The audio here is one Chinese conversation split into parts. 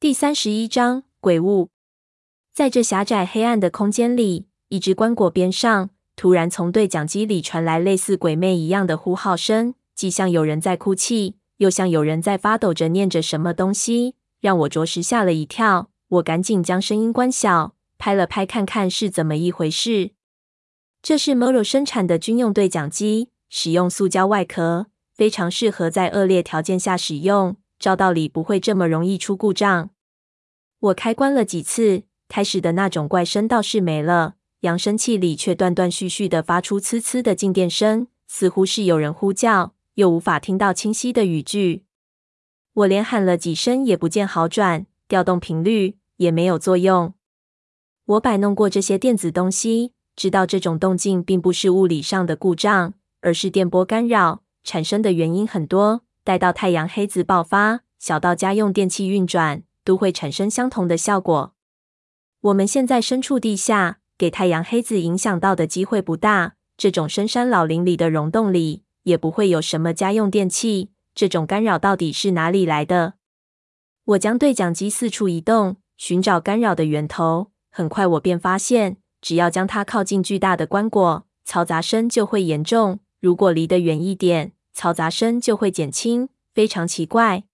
第三十一章鬼物。在这狭窄黑暗的空间里，一只棺椁边上，突然从对讲机里传来类似鬼魅一样的呼号声，既像有人在哭泣，又像有人在发抖着念着什么东西，让我着实吓了一跳。我赶紧将声音关小，拍了拍看看是怎么一回事。这是 Moro 生产的军用对讲机，使用塑胶外壳，非常适合在恶劣条件下使用。照道理不会这么容易出故障。我开关了几次，开始的那种怪声倒是没了，扬声器里却断断续续的发出呲呲的静电声，似乎是有人呼叫，又无法听到清晰的语句。我连喊了几声也不见好转，调动频率也没有作用。我摆弄过这些电子东西，知道这种动静并不是物理上的故障，而是电波干扰，产生的原因很多。待到太阳黑子爆发，小到家用电器运转，都会产生相同的效果。我们现在身处地下，给太阳黑子影响到的机会不大。这种深山老林里的溶洞里，也不会有什么家用电器。这种干扰到底是哪里来的？我将对讲机四处移动，寻找干扰的源头。很快，我便发现，只要将它靠近巨大的棺椁，嘈杂声就会严重；如果离得远一点，嘈杂声就会减轻，非常奇怪。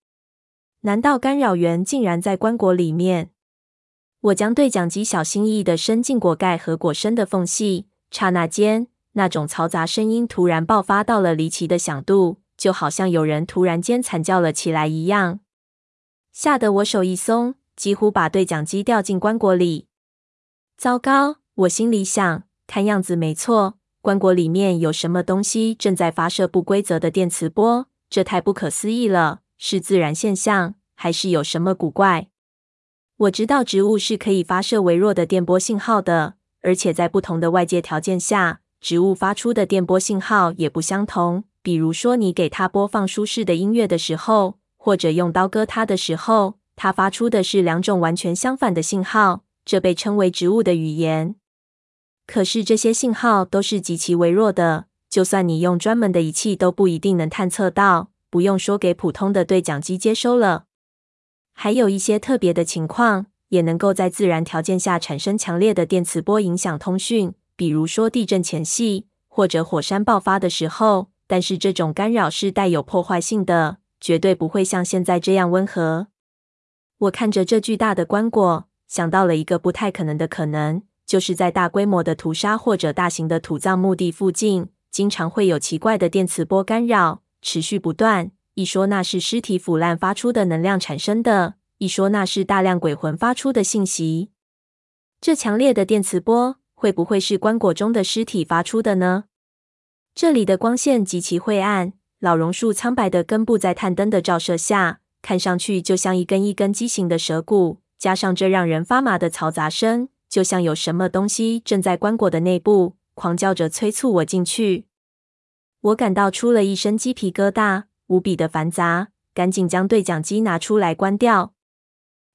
难道干扰源竟然在棺椁里面？我将对讲机小心翼翼地伸进果盖和果身的缝隙，刹那间，那种嘈杂声音突然爆发到了离奇的响度，就好像有人突然间惨叫了起来一样，吓得我手一松，几乎把对讲机掉进棺椁里。糟糕，我心里想，看样子没错。棺椁里面有什么东西正在发射不规则的电磁波？这太不可思议了！是自然现象，还是有什么古怪？我知道植物是可以发射微弱的电波信号的，而且在不同的外界条件下，植物发出的电波信号也不相同。比如说，你给它播放舒适的音乐的时候，或者用刀割它的时候，它发出的是两种完全相反的信号。这被称为植物的语言。可是这些信号都是极其微弱的，就算你用专门的仪器都不一定能探测到，不用说给普通的对讲机接收了。还有一些特别的情况，也能够在自然条件下产生强烈的电磁波影响通讯，比如说地震前夕或者火山爆发的时候。但是这种干扰是带有破坏性的，绝对不会像现在这样温和。我看着这巨大的棺椁，想到了一个不太可能的可能。就是在大规模的屠杀或者大型的土葬墓地附近，经常会有奇怪的电磁波干扰，持续不断。一说那是尸体腐烂发出的能量产生的，一说那是大量鬼魂发出的信息。这强烈的电磁波会不会是棺椁中的尸体发出的呢？这里的光线极其晦暗，老榕树苍白的根部在探灯的照射下，看上去就像一根一根畸形的蛇骨。加上这让人发麻的嘈杂声。就像有什么东西正在棺椁的内部狂叫着催促我进去，我感到出了一身鸡皮疙瘩，无比的烦杂，赶紧将对讲机拿出来关掉。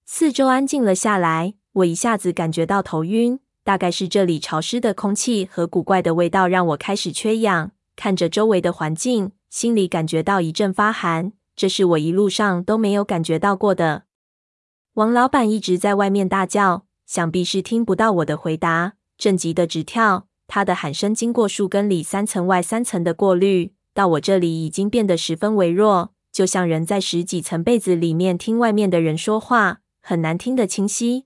四周安静了下来，我一下子感觉到头晕，大概是这里潮湿的空气和古怪的味道让我开始缺氧。看着周围的环境，心里感觉到一阵发寒，这是我一路上都没有感觉到过的。王老板一直在外面大叫。想必是听不到我的回答，正急得直跳。他的喊声经过树根里三层外三层的过滤，到我这里已经变得十分微弱，就像人在十几层被子里面听外面的人说话，很难听得清晰。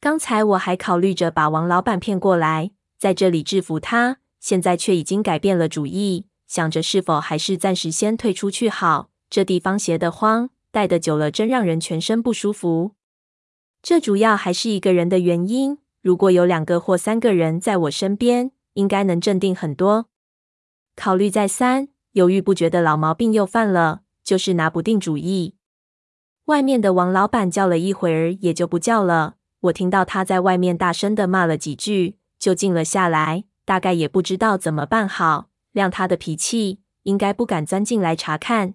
刚才我还考虑着把王老板骗过来，在这里制服他，现在却已经改变了主意，想着是否还是暂时先退出去好。这地方邪得慌，待得久了真让人全身不舒服。这主要还是一个人的原因。如果有两个或三个人在我身边，应该能镇定很多。考虑再三，犹豫不决的老毛病又犯了，就是拿不定主意。外面的王老板叫了一会儿，也就不叫了。我听到他在外面大声地骂了几句，就静了下来。大概也不知道怎么办好，亮他的脾气，应该不敢钻进来查看。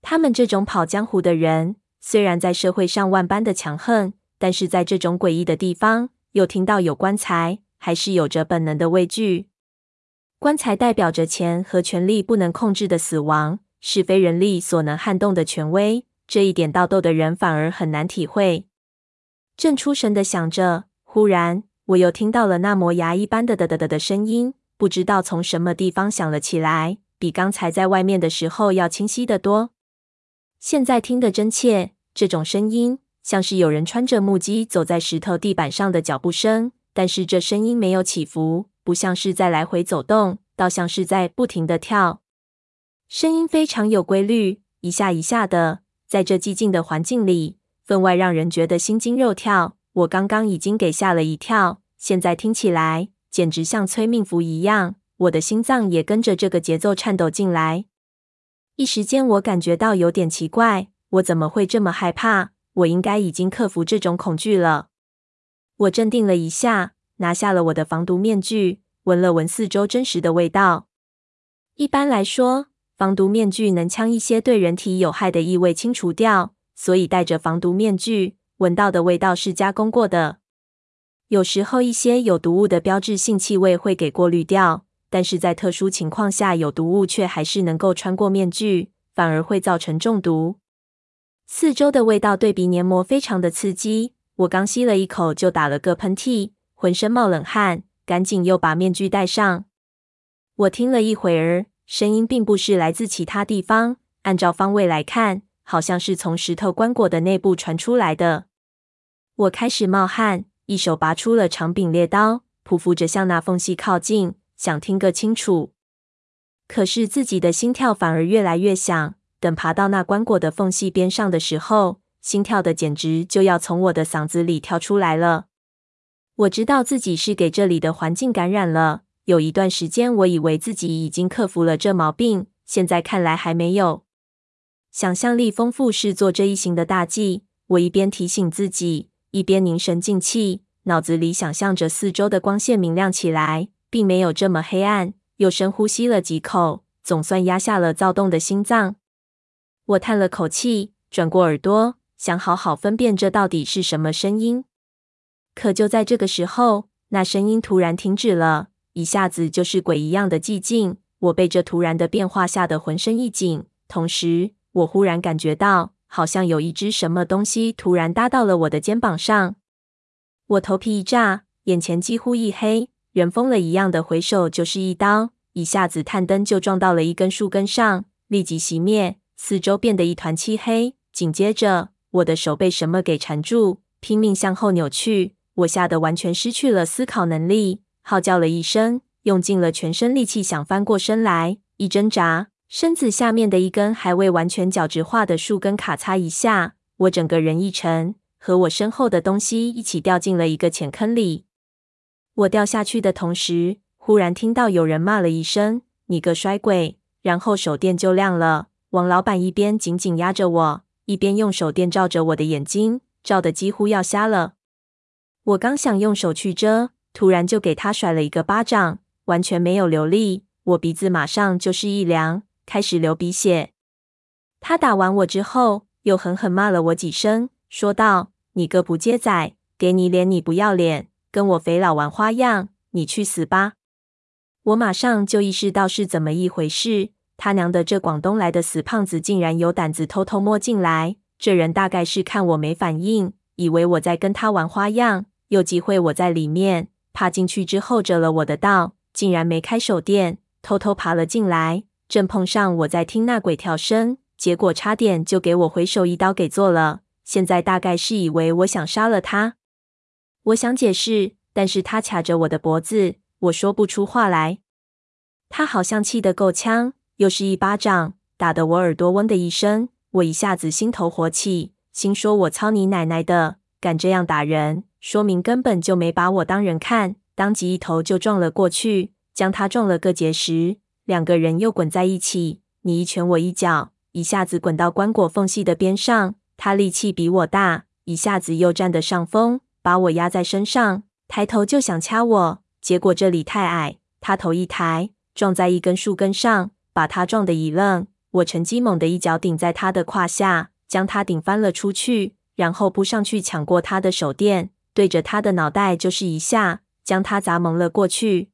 他们这种跑江湖的人。虽然在社会上万般的强横，但是在这种诡异的地方，又听到有棺材，还是有着本能的畏惧。棺材代表着钱和权力不能控制的死亡，是非人力所能撼动的权威。这一点到逗的人反而很难体会。正出神的想着，忽然我又听到了那磨牙一般的嘚嘚嘚的声音，不知道从什么地方响了起来，比刚才在外面的时候要清晰得多。现在听得真切，这种声音像是有人穿着木屐走在石头地板上的脚步声，但是这声音没有起伏，不像是在来回走动，倒像是在不停地跳。声音非常有规律，一下一下的，在这寂静的环境里。分外让人觉得心惊肉跳。我刚刚已经给吓了一跳，现在听起来简直像催命符一样，我的心脏也跟着这个节奏颤抖进来。一时间，我感觉到有点奇怪，我怎么会这么害怕？我应该已经克服这种恐惧了。我镇定了一下，拿下了我的防毒面具，闻了闻四周真实的味道。一般来说，防毒面具能将一些对人体有害的异味清除掉。所以戴着防毒面具，闻到的味道是加工过的。有时候一些有毒物的标志性气味会给过滤掉，但是在特殊情况下，有毒物却还是能够穿过面具，反而会造成中毒。四周的味道对鼻黏膜非常的刺激，我刚吸了一口就打了个喷嚏，浑身冒冷汗，赶紧又把面具戴上。我听了一会儿，声音并不是来自其他地方，按照方位来看。好像是从石头棺椁的内部传出来的。我开始冒汗，一手拔出了长柄猎刀，匍匐着向那缝隙靠近，想听个清楚。可是自己的心跳反而越来越响。等爬到那棺椁的缝隙边上的时候，心跳的简直就要从我的嗓子里跳出来了。我知道自己是给这里的环境感染了。有一段时间，我以为自己已经克服了这毛病，现在看来还没有。想象力丰富是做这一行的大忌。我一边提醒自己，一边凝神静气，脑子里想象着四周的光线明亮起来，并没有这么黑暗。又深呼吸了几口，总算压下了躁动的心脏。我叹了口气，转过耳朵，想好好分辨这到底是什么声音。可就在这个时候，那声音突然停止了，一下子就是鬼一样的寂静。我被这突然的变化吓得浑身一紧，同时，我忽然感觉到，好像有一只什么东西突然搭到了我的肩膀上。我头皮一炸，眼前几乎一黑，人疯了一样的回手就是一刀，一下子探灯就撞到了一根树根上，立即熄灭，四周变得一团漆黑。紧接着，我的手被什么给缠住，拼命向后扭曲，我吓得完全失去了思考能力，号叫了一声，用尽了全身力气想翻过身来，一挣扎。身子下面的一根还未完全角质化的树根咔嚓一下，我整个人一沉，和我身后的东西一起掉进了一个浅坑里。我掉下去的同时，忽然听到有人骂了一声：“你个衰鬼！”然后手电就亮了。王老板一边紧紧压着我，一边用手电照着我的眼睛，照得几乎要瞎了。我刚想用手去遮，突然就给他甩了一个巴掌，完全没有留力，我鼻子马上就是一凉。开始流鼻血。他打完我之后，又狠狠骂了我几声，说道：“你个不接仔，给你脸你不要脸，跟我肥佬玩花样，你去死吧！”我马上就意识到是怎么一回事。他娘的，这广东来的死胖子竟然有胆子偷偷摸进来。这人大概是看我没反应，以为我在跟他玩花样，又忌讳我在里面，怕进去之后折了我的道，竟然没开手电，偷偷爬了进来。正碰上我在听那鬼跳声，结果差点就给我回手一刀给做了。现在大概是以为我想杀了他。我想解释，但是他卡着我的脖子，我说不出话来。他好像气得够呛，又是一巴掌，打得我耳朵嗡的一声。我一下子心头火起，心说我操你奶奶的，敢这样打人，说明根本就没把我当人看，当即一头就撞了过去，将他撞了个结实。两个人又滚在一起，你一拳我一脚，一下子滚到棺椁缝隙的边上。他力气比我大，一下子又占得上风，把我压在身上，抬头就想掐我。结果这里太矮，他头一抬，撞在一根树根上，把他撞得一愣。我趁机猛地一脚顶在他的胯下，将他顶翻了出去，然后扑上去抢过他的手电，对着他的脑袋就是一下，将他砸蒙了过去。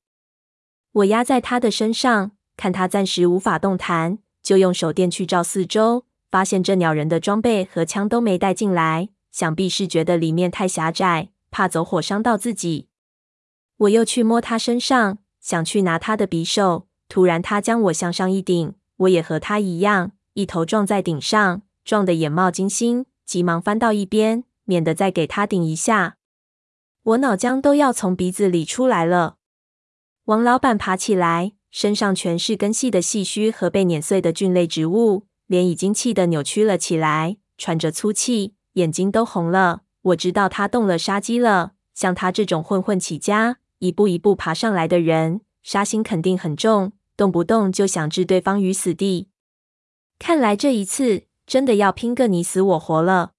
我压在他的身上。看他暂时无法动弹，就用手电去照四周，发现这鸟人的装备和枪都没带进来，想必是觉得里面太狭窄，怕走火伤到自己。我又去摸他身上，想去拿他的匕首，突然他将我向上一顶，我也和他一样，一头撞在顶上，撞得眼冒金星，急忙翻到一边，免得再给他顶一下。我脑浆都要从鼻子里出来了。王老板爬起来，身上全是根细的细须和被碾碎的菌类植物，脸已经气得扭曲了起来，喘着粗气，眼睛都红了。我知道他动了杀机了。像他这种混混起家，一步一步爬上来的人，杀心肯定很重，动不动就想置对方于死地。看来这一次真的要拼个你死我活了。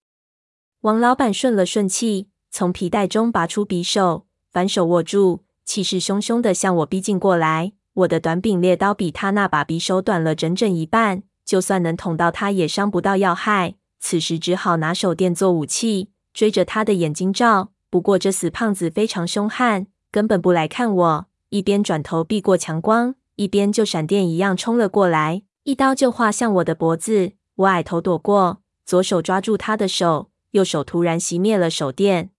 王老板顺了顺气，从皮带中拔出匕首，反手握住。气势汹汹地向我逼近过来，我的短柄猎刀比他那把匕首短了整整一半，就算能捅到他，也伤不到要害。此时只好拿手电做武器，追着他的眼睛照。不过这死胖子非常凶悍，根本不来看我，一边转头避过强光，一边就闪电一样冲了过来，一刀就划向我的脖子。我矮头躲过，左手抓住他的手，右手突然熄灭了手电。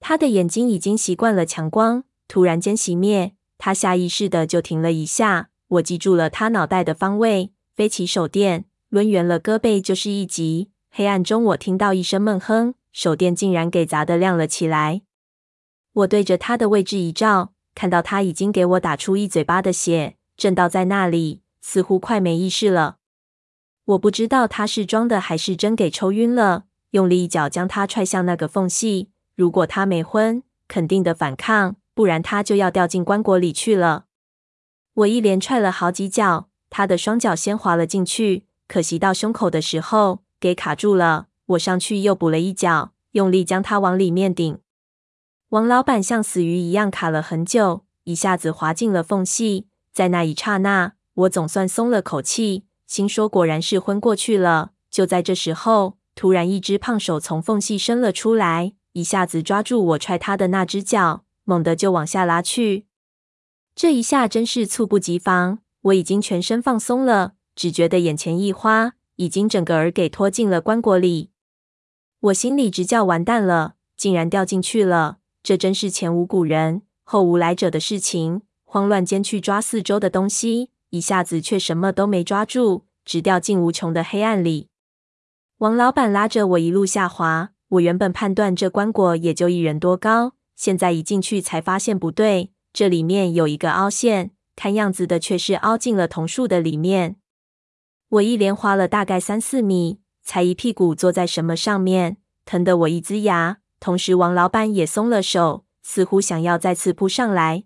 他的眼睛已经习惯了强光。突然间熄灭，他下意识的就停了一下。我记住了他脑袋的方位，飞起手电，抡圆了胳膊就是一击。黑暗中，我听到一声闷哼，手电竟然给砸得亮了起来。我对着他的位置一照，看到他已经给我打出一嘴巴的血，正倒在那里，似乎快没意识了。我不知道他是装的还是真给抽晕了，用力一脚将他踹向那个缝隙。如果他没昏，肯定的反抗。不然他就要掉进棺椁里去了。我一连踹了好几脚，他的双脚先滑了进去，可惜到胸口的时候给卡住了。我上去又补了一脚，用力将他往里面顶。王老板像死鱼一样卡了很久，一下子滑进了缝隙。在那一刹那，我总算松了口气，心说果然是昏过去了。就在这时候，突然一只胖手从缝隙伸了出来，一下子抓住我踹他的那只脚。猛地就往下拉去，这一下真是猝不及防。我已经全身放松了，只觉得眼前一花，已经整个儿给拖进了棺椁里。我心里直叫完蛋了，竟然掉进去了！这真是前无古人后无来者的事情。慌乱间去抓四周的东西，一下子却什么都没抓住，直掉进无穷的黑暗里。王老板拉着我一路下滑。我原本判断这棺椁也就一人多高。现在一进去才发现不对，这里面有一个凹陷，看样子的却是凹进了桐树的里面。我一连滑了大概三四米，才一屁股坐在什么上面，疼得我一呲牙。同时，王老板也松了手，似乎想要再次扑上来。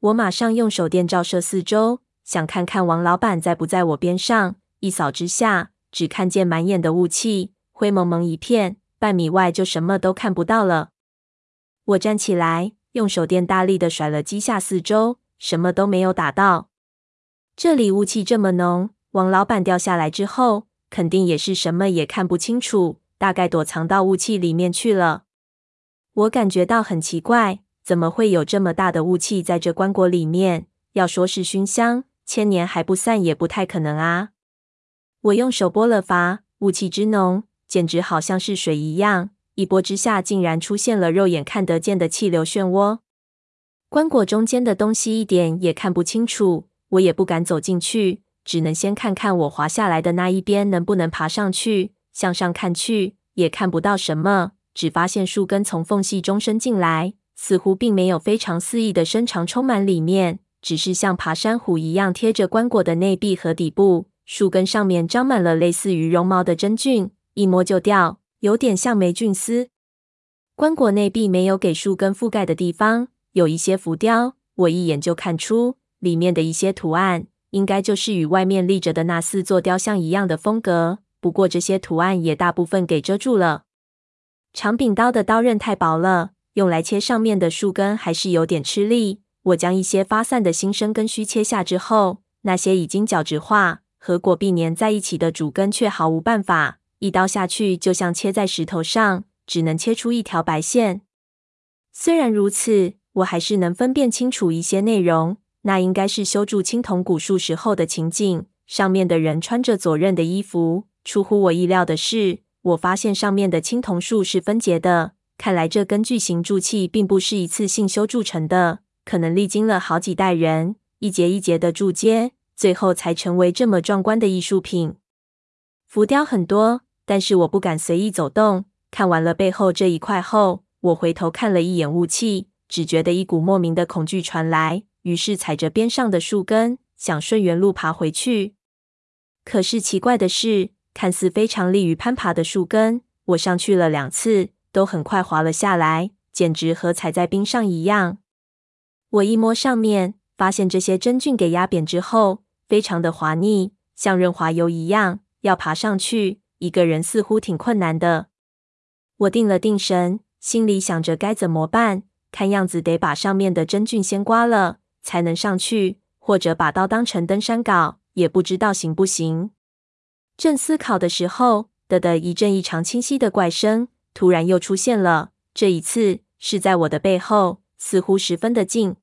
我马上用手电照射四周，想看看王老板在不在我边上。一扫之下，只看见满眼的雾气，灰蒙蒙一片，半米外就什么都看不到了。我站起来，用手电大力的甩了几下四周，什么都没有打到。这里雾气这么浓，王老板掉下来之后，肯定也是什么也看不清楚，大概躲藏到雾气里面去了。我感觉到很奇怪，怎么会有这么大的雾气在这棺椁里面？要说是熏香，千年还不散也不太可能啊。我用手拨了发，雾气之浓，简直好像是水一样。一拨之下，竟然出现了肉眼看得见的气流漩涡。棺椁中间的东西一点也看不清楚，我也不敢走进去，只能先看看我滑下来的那一边能不能爬上去。向上看去，也看不到什么，只发现树根从缝隙中伸进来，似乎并没有非常肆意的伸长充满里面，只是像爬山虎一样贴着棺椁的内壁和底部。树根上面长满了类似于绒毛的真菌，一摸就掉。有点像霉菌丝。棺椁内壁没有给树根覆盖的地方，有一些浮雕。我一眼就看出里面的一些图案，应该就是与外面立着的那四座雕像一样的风格。不过这些图案也大部分给遮住了。长柄刀的刀刃太薄了，用来切上面的树根还是有点吃力。我将一些发散的新生根须切下之后，那些已经角质化和果壁粘在一起的主根却毫无办法。一刀下去，就像切在石头上，只能切出一条白线。虽然如此，我还是能分辨清楚一些内容。那应该是修筑青铜古树时候的情景。上面的人穿着左衽的衣服，出乎我意料的是，我发现上面的青铜树是分节的。看来这根巨型柱器并不是一次性修筑成的，可能历经了好几代人，一节一节的铸接，最后才成为这么壮观的艺术品。浮雕很多，但是我不敢随意走动。看完了背后这一块后，我回头看了一眼雾气，只觉得一股莫名的恐惧传来，于是踩着边上的树根，想顺原路爬回去。可是奇怪的是，看似非常利于攀爬的树根，我上去了两次，都很快滑了下来，简直和踩在冰上一样。我一摸上面，发现这些真菌给压扁之后，非常的滑腻，像润滑油一样。要爬上去，一个人似乎挺困难的。我定了定神，心里想着该怎么办。看样子得把上面的真菌先刮了，才能上去，或者把刀当成登山镐。也不知道行不行。正思考的时候，的的一阵异常清晰的怪声突然又出现了。这一次是在我的背后，似乎十分的近。